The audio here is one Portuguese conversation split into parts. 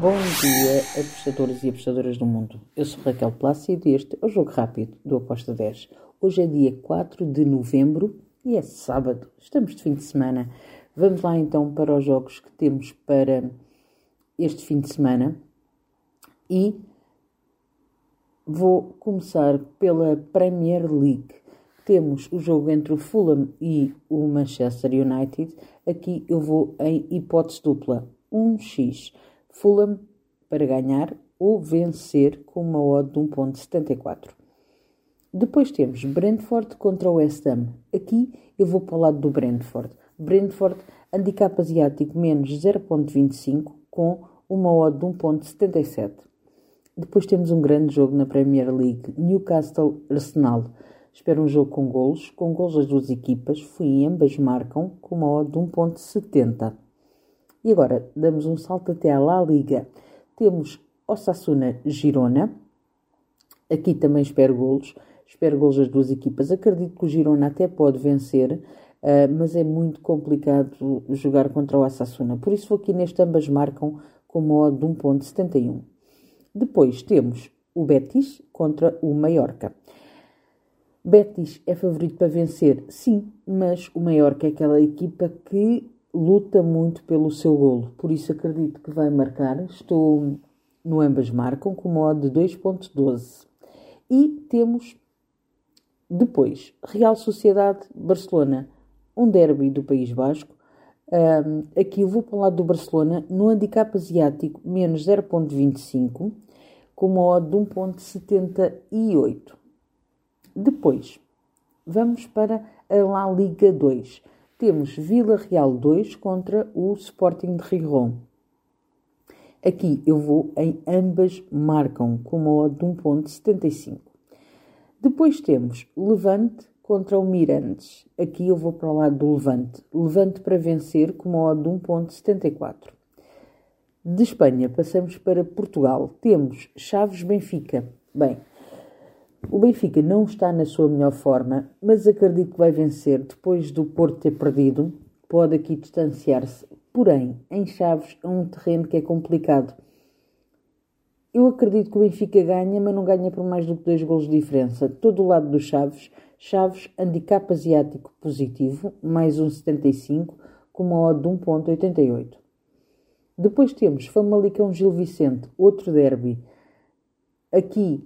Bom dia, apostadores e apostadoras do mundo. Eu sou Raquel Plácido e este é o Jogo Rápido do Aposta 10. Hoje é dia 4 de novembro e é sábado. Estamos de fim de semana. Vamos lá então para os jogos que temos para este fim de semana e vou começar pela Premier League. Temos o jogo entre o Fulham e o Manchester United. Aqui eu vou em hipótese dupla, 1x. Fulham para ganhar ou vencer com uma odd de 1.74. Depois temos Brentford contra o West Ham. Aqui eu vou para o lado do Brentford. Brentford, handicap asiático menos 0.25 com uma odd de 1.77. Depois temos um grande jogo na Premier League, Newcastle Arsenal. Espero um jogo com golos, com golos das duas equipas, fui ambas marcam com uma odd de 1.70. E agora damos um salto até à La Liga. Temos Osasuna Girona. Aqui também espero golos. Espero golos das duas equipas. Acredito que o Girona até pode vencer, uh, mas é muito complicado jogar contra o Osasuna. Por isso vou aqui neste ambas marcam com uma odd de 1.71. Depois temos o Betis contra o Mallorca. Betis é favorito para vencer, sim, mas o Mallorca é aquela equipa que luta muito pelo seu golo, por isso acredito que vai marcar. Estou no ambas marcam com uma odd de 2.12. E temos depois Real Sociedade Barcelona, um derby do País Basco. Um, aqui eu vou para o lado do Barcelona no handicap asiático menos 0.25 com uma odd de 1.78. Depois, vamos para a La Liga 2 temos Vila Real 2 contra o Sporting de Rigon. Aqui eu vou em ambas marcam com uma odd de 1.75. Depois temos Levante contra o Mirandes. Aqui eu vou para o lado do Levante. Levante para vencer com uma odd de 1.74. De Espanha passamos para Portugal. Temos Chaves Benfica. Bem, o Benfica não está na sua melhor forma, mas acredito que vai vencer depois do Porto ter perdido. Pode aqui distanciar-se. Porém, em Chaves é um terreno que é complicado. Eu acredito que o Benfica ganha, mas não ganha por mais do que dois golos de diferença. Todo o lado dos Chaves. Chaves, handicap asiático positivo, mais 1,75, com uma odd de 1,88. Depois temos Famalicão Gil Vicente, outro derby. Aqui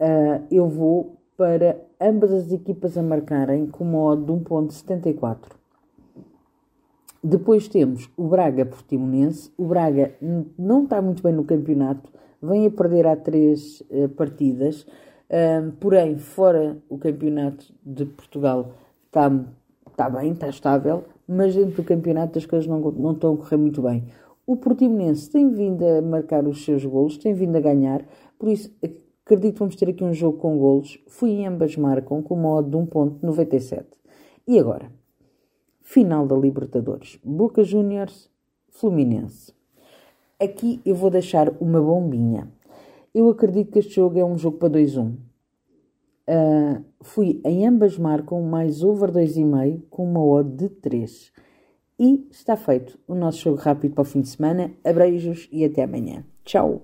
uh, eu vou para ambas as equipas a marcarem com modo de 1.74. Depois temos o Braga Portimonense. O Braga não está muito bem no campeonato, vem a perder há três uh, partidas, uh, porém, fora o campeonato de Portugal está, está bem, está estável, mas dentro do campeonato as coisas não, não estão a correr muito bem. O Portimonense tem vindo a marcar os seus golos, tem vindo a ganhar, por isso Acredito que vamos ter aqui um jogo com golos. Fui em ambas marcam com modo de 1.97. E agora? Final da Libertadores. Boca Juniors, Fluminense. Aqui eu vou deixar uma bombinha. Eu acredito que este jogo é um jogo para 2-1. Uh, ah, fui em ambas marcam mais over 2,5 com uma odd de 3. E está feito o nosso jogo rápido para o fim de semana. Abreijos e até amanhã. Tchau!